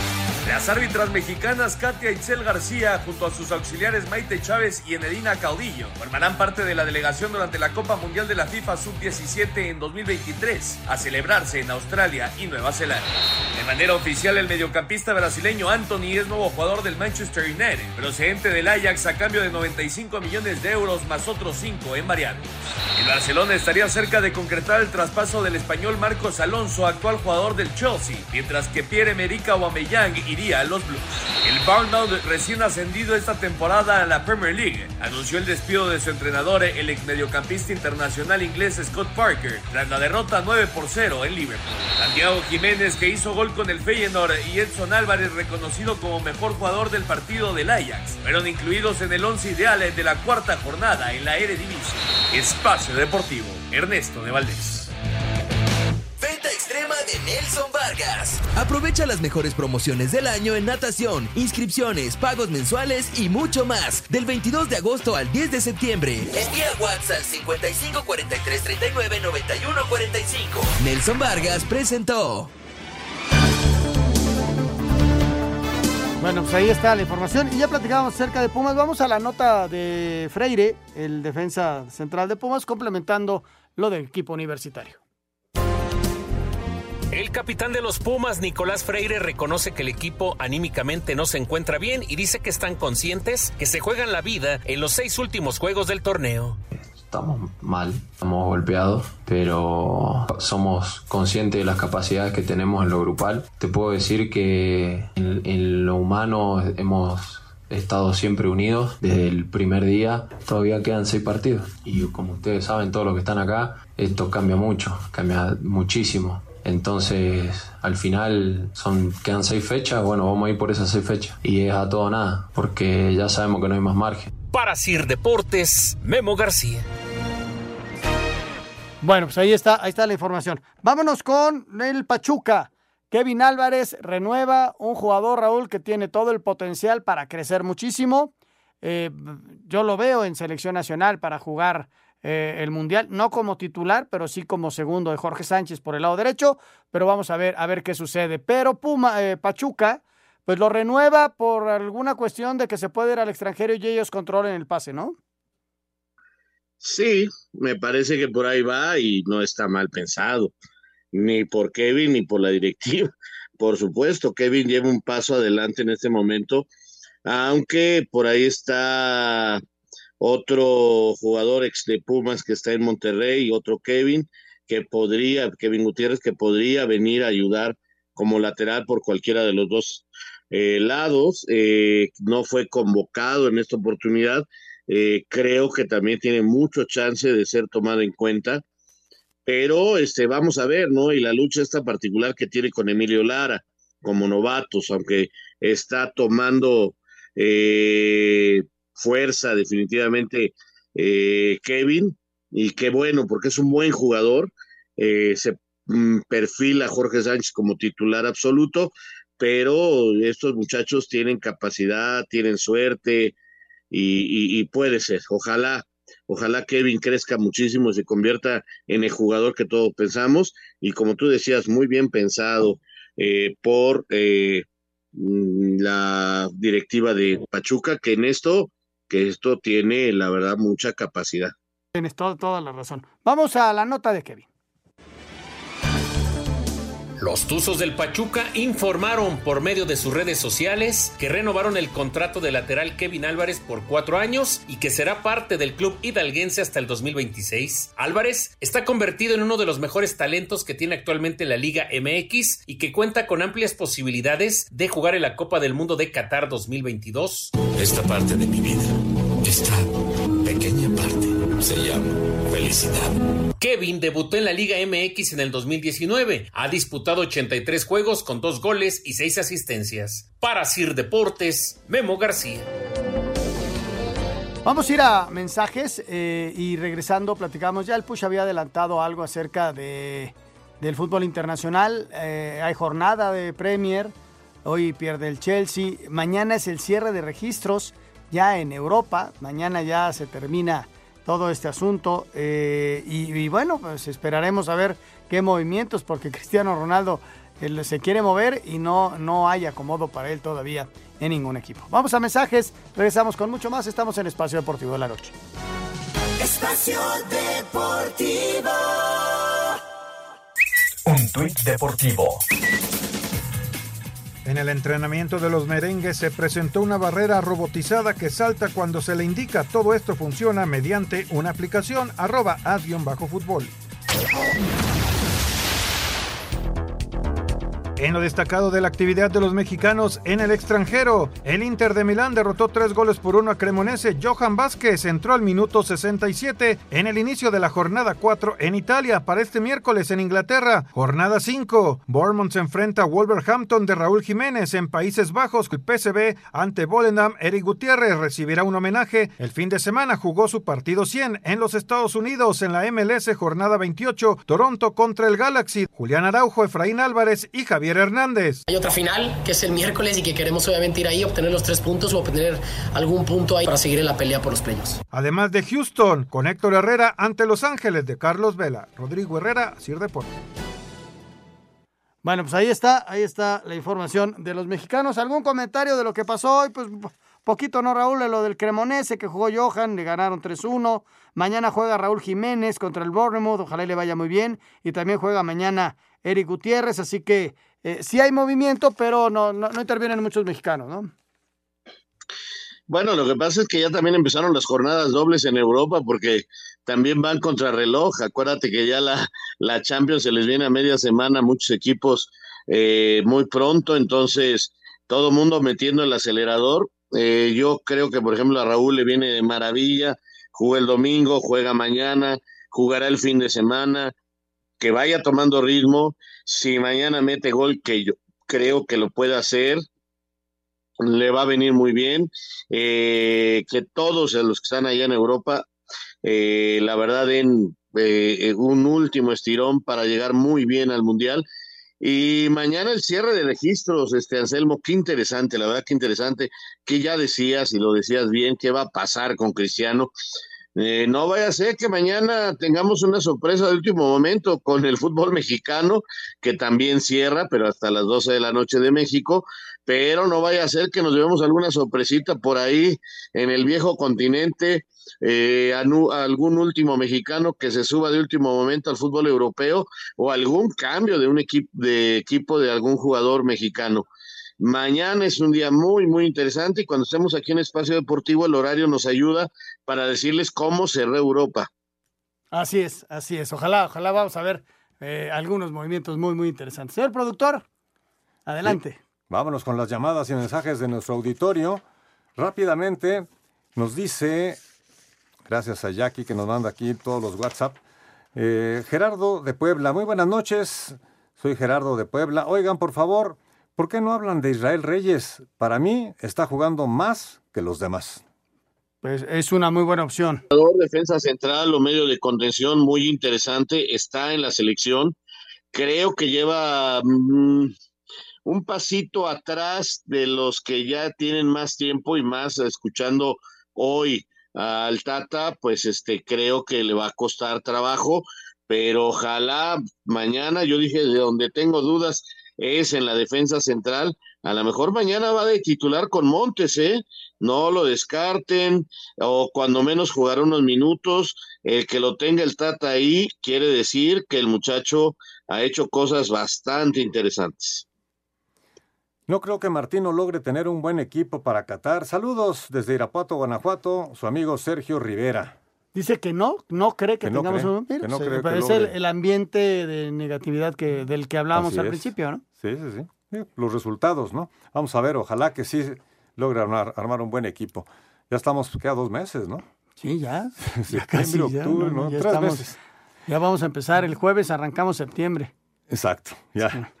Las árbitras mexicanas Katia Itzel García, junto a sus auxiliares Maite Chávez y Enedina Caudillo, formarán parte de la delegación durante la Copa Mundial de la FIFA Sub-17 en 2023, a celebrarse en Australia y Nueva Zelanda. De manera oficial, el mediocampista brasileño Anthony es nuevo jugador del Manchester United, procedente del Ajax a cambio de 95 millones de euros más otros 5 en variables. El Barcelona estaría cerca de concretar el traspaso del español Marcos Alonso, actual jugador del Chelsea, mientras que Pierre-Emerick Aubameyang iría a los Blues. El Bournemouth, recién ascendido esta temporada a la Premier League, anunció el despido de su entrenador, el ex mediocampista internacional inglés Scott Parker, tras la derrota 9 por 0 en Liverpool. Santiago Jiménez, que hizo gol con el Feyenoord, y Edson Álvarez, reconocido como mejor jugador del partido del Ajax, fueron incluidos en el once ideal de la cuarta jornada en la Eredivisie. Espacio Deportivo, Ernesto de Valdés.
Nelson Vargas. Aprovecha las mejores promociones del año en natación, inscripciones, pagos mensuales y mucho más. Del 22 de agosto al 10 de septiembre. Envía WhatsApp 55 43 39 91 45. Nelson Vargas presentó.
Bueno, pues ahí está la información. Y ya platicábamos acerca de Pumas. Vamos a la nota de Freire, el defensa central de Pumas, complementando lo del equipo universitario.
El capitán de los Pumas, Nicolás Freire, reconoce que el equipo anímicamente no se encuentra bien y dice que están conscientes que se juegan la vida en los seis últimos juegos del torneo.
Estamos mal, estamos golpeados, pero somos conscientes de las capacidades que tenemos en lo grupal. Te puedo decir que en, lo humano hemos estado siempre unidos desde el primer día. Todavía quedan seis partidos y como ustedes saben, todos los que están acá, esto cambia mucho, cambia muchísimo. Entonces, al final son quedan seis fechas, bueno, vamos a ir por esas seis fechas. Y es a todo o nada, porque ya sabemos que no hay más margen.
Para Sir Deportes, Memo García.
Bueno, pues ahí está, ahí está la información. Vámonos con el Pachuca. Kevin Álvarez renueva, un jugador, Raúl, que tiene todo el potencial para crecer muchísimo. Eh, yo lo veo en selección nacional para jugar eh, el Mundial, no como titular, pero sí como segundo de Jorge Sánchez por el lado derecho, pero vamos a ver, a ver qué sucede. Pero Puma, eh, Pachuca, pues lo renueva por alguna cuestión de que se puede ir al extranjero y ellos controlen el pase, ¿no?
Sí, me parece que por ahí va y no está mal pensado, ni por Kevin ni por la directiva. Por supuesto, Kevin lleva un paso adelante en este momento, aunque por ahí está otro jugador ex de Pumas que está en Monterrey otro Kevin que podría, Kevin Gutiérrez, que podría venir a ayudar como lateral por cualquiera de los dos eh, lados. Eh, no fue convocado en esta oportunidad. Eh, creo que también tiene mucho chance de ser tomado en cuenta. Pero este, vamos a ver, ¿no? Y la lucha esta particular que tiene con Emilio Lara como novatos, aunque está tomando fuerza definitivamente eh, Kevin, y qué bueno, porque es un buen jugador, eh, se mm, perfila Jorge Sánchez como titular absoluto, pero estos muchachos tienen capacidad, tienen suerte y, y, puede ser, ojalá. Ojalá Kevin crezca muchísimo y se convierta en el jugador que todos pensamos. Y como tú decías, muy bien pensado eh, por eh, la directiva de Pachuca, que en esto que esto tiene, la verdad, mucha capacidad.
Tienes toda, toda la razón. Vamos a la nota de Kevin.
Los Tuzos del Pachuca informaron por medio de sus redes sociales que renovaron el contrato del lateral Kevin Álvarez por cuatro años y que será parte del club hidalguense hasta el 2026. Álvarez está convertido en uno de los mejores talentos que tiene actualmente la Liga MX y que cuenta con amplias posibilidades de jugar en la Copa del Mundo de Qatar 2022.
Esta parte de mi vida, esta pequeña parte, se llama felicidad.
Kevin debutó en la Liga MX en el 2019. Ha disputado 83 juegos con dos goles y seis asistencias. Para Sir Deportes, Memo García.
Vamos a ir a mensajes eh, y regresando platicamos. Ya el Push había adelantado algo acerca de, del fútbol internacional. Eh, hay jornada de Premier. Hoy pierde el Chelsea. Mañana es el cierre de registros ya en Europa. Mañana ya se termina todo este asunto. Eh, y, y, bueno, pues esperaremos a ver qué movimientos, porque Cristiano Ronaldo él se quiere mover y no, no hay acomodo para él todavía en ningún equipo. Vamos a mensajes, regresamos con mucho más. Estamos en Espacio Deportivo de la Noche.
Espacio Deportivo.
Un tuit deportivo.
En el entrenamiento de los merengues se presentó una barrera robotizada que salta cuando se le indica. Todo esto funciona mediante una aplicación arroba bajo fútbol. En lo destacado de la actividad de los mexicanos en el extranjero, el Inter de Milán derrotó tres goles por uno a Cremonese. Johan Vázquez entró al minuto 67 en el inicio de la jornada 4 en Italia. Para este miércoles en Inglaterra, jornada 5. Bournemouth se enfrenta a Wolverhampton de Raúl Jiménez en Países Bajos. El PSV ante Volendam. Eric Gutiérrez recibirá un homenaje. El fin de semana jugó su partido 100 en los Estados Unidos en la MLS jornada 28. Toronto contra el Galaxy. Julián Araujo, Efraín Álvarez y Javier Hernández.
Hay otra final que es el miércoles y que queremos obviamente ir ahí, obtener los tres puntos o obtener algún punto ahí para seguir en la pelea por los premios.
Además de Houston, con Héctor Herrera ante Los Ángeles de Carlos Vela. Rodrigo Herrera, Sir Deporte.
Bueno, pues ahí está, ahí está la información de los mexicanos. ¿Algún comentario de lo que pasó hoy? Pues poquito, ¿no, Raúl? Lo del Cremonese que jugó Johan, le ganaron 3-1. Mañana juega Raúl Jiménez contra el Bournemouth, ojalá le vaya muy bien. Y también juega mañana Eric Gutiérrez, así que eh, sí hay movimiento, pero no, no, intervienen muchos mexicanos, ¿no?
Bueno, lo que pasa es que ya también empezaron las jornadas dobles en Europa porque también van contra reloj. Acuérdate que ya la, la Champions se les viene a media semana a muchos equipos eh, muy pronto, entonces todo mundo metiendo el acelerador. Eh, yo creo que, por ejemplo, a Raúl le viene de maravilla. Juega el domingo, juega mañana, jugará el fin de semana que vaya tomando ritmo. Si mañana mete gol, que yo creo que lo puede hacer, le va a venir muy bien. Eh, que todos los que están allá en Europa, eh, la verdad, den eh, un último estirón para llegar muy bien al Mundial. Y mañana el cierre de registros, este Anselmo, qué interesante, la verdad que interesante, que ya decías y lo decías bien, qué va a pasar con Cristiano. Eh, no vaya a ser que mañana tengamos una sorpresa de último momento con el fútbol mexicano, que también cierra, pero hasta las 12 de la noche de México, pero no vaya a ser que nos llevemos alguna sorpresita por ahí en el viejo continente, eh, algún último mexicano que se suba de último momento al fútbol europeo o algún cambio de un equipo de equipo de algún jugador mexicano. Mañana es un día muy, muy interesante y cuando estemos aquí en Espacio Deportivo el horario nos ayuda para decirles cómo cerró Europa.
Así es, así es. Ojalá, ojalá vamos a ver eh, algunos movimientos muy, muy interesantes. Señor productor, adelante.
Vámonos con las llamadas y mensajes de nuestro auditorio. Rápidamente nos dice, gracias a Jackie que nos manda aquí todos los WhatsApp, eh, Gerardo de Puebla. Muy buenas noches, soy Gerardo de Puebla. Oigan, por favor, ¿Por qué no hablan de Israel Reyes? Para mí está jugando más que los demás.
Pues es una muy buena opción.
Defensa central o medio de contención muy interesante, está en la selección. Creo que lleva mm, un pasito atrás de los que ya tienen más tiempo y más escuchando hoy al Tata, pues este creo que le va a costar trabajo, pero ojalá mañana, yo dije de donde tengo dudas, es en la defensa central. A lo mejor mañana va de titular con Montes, ¿eh? No lo descarten, o cuando menos jugar unos minutos. El que lo tenga el Tata ahí quiere decir que el muchacho ha hecho cosas bastante interesantes.
No creo que Martino logre tener un buen equipo para Qatar. Saludos desde Irapuato, Guanajuato, su amigo Sergio Rivera.
Dice que no, no cree que, tengamos un... Que no es el, ambiente de negatividad que, del que hablábamos al principio, ¿no?
Sí, sí, sí. Los resultados, ¿no? Vamos a ver, ojalá que sí logre armar, armar un buen equipo. Ya estamos, queda dos meses, ¿no?
Sí, ya. ya casi, octubre, ¿no? Tres meses. Ya vamos a empezar el jueves, arrancamos septiembre.
Exacto, ya.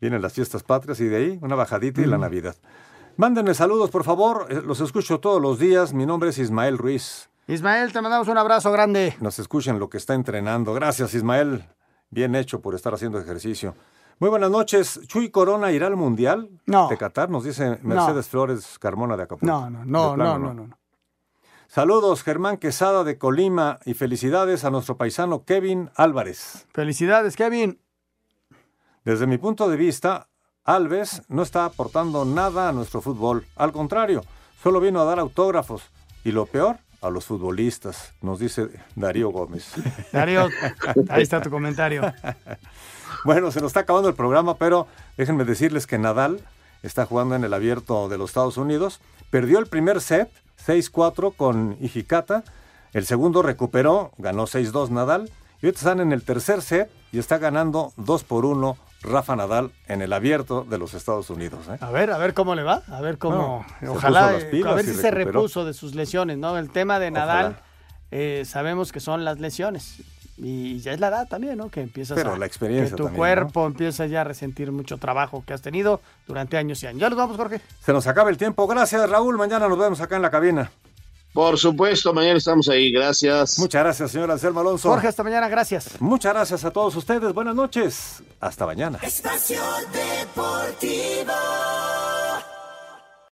Vienen las fiestas patrias y de ahí una bajadita y la Navidad. Mándenme saludos, por favor. Eh, los escucho todos los días. Mi nombre es Ismael Ruiz.
Ismael, te mandamos un abrazo grande.
Nos escuchen lo que está entrenando. Gracias, Ismael. Bien hecho por estar haciendo ejercicio. Muy buenas noches. ¿Chuy Corona irá al Mundial
no.
de Qatar? Nos dice Mercedes Flores Carmona de Acapulco.
No, no, no, no, no, no,
Saludos, Germán Quesada de Colima y felicidades a nuestro paisano Kevin Álvarez.
Felicidades, Kevin.
Desde mi punto de vista, Alves no está aportando nada a nuestro fútbol. Al contrario, solo vino a dar autógrafos. Y lo peor, a los futbolistas, nos dice Darío Gómez.
Darío, ahí está tu comentario.
Bueno, se nos está acabando el programa, pero déjenme decirles que Nadal está jugando en el abierto de los Estados Unidos. Perdió el primer set, 6-4 con Ijikata. El segundo recuperó, ganó 6-2 Nadal. Y ahorita están en el tercer set y está ganando 2 por 1 Rafa Nadal en el abierto de los Estados Unidos. ¿eh?
A ver, a ver cómo le va, a ver cómo,
se
ojalá, a ver si se repuso de sus lesiones, ¿no? El tema de Nadal, eh, sabemos que son las lesiones y ya es la edad también, ¿no? Que empiezas
Pero
a,
la experiencia
que tu
también,
cuerpo empieza ya a resentir mucho trabajo que has tenido durante años y años. Ya nos vamos, Jorge.
Se nos acaba el tiempo. Gracias, Raúl. Mañana nos vemos acá en la cabina.
Por supuesto, mañana estamos ahí. Gracias.
Muchas gracias, señor Anselmo Alonso.
Jorge, hasta mañana, gracias.
Muchas gracias a todos ustedes. Buenas noches. Hasta mañana.
Espacio Deportivo.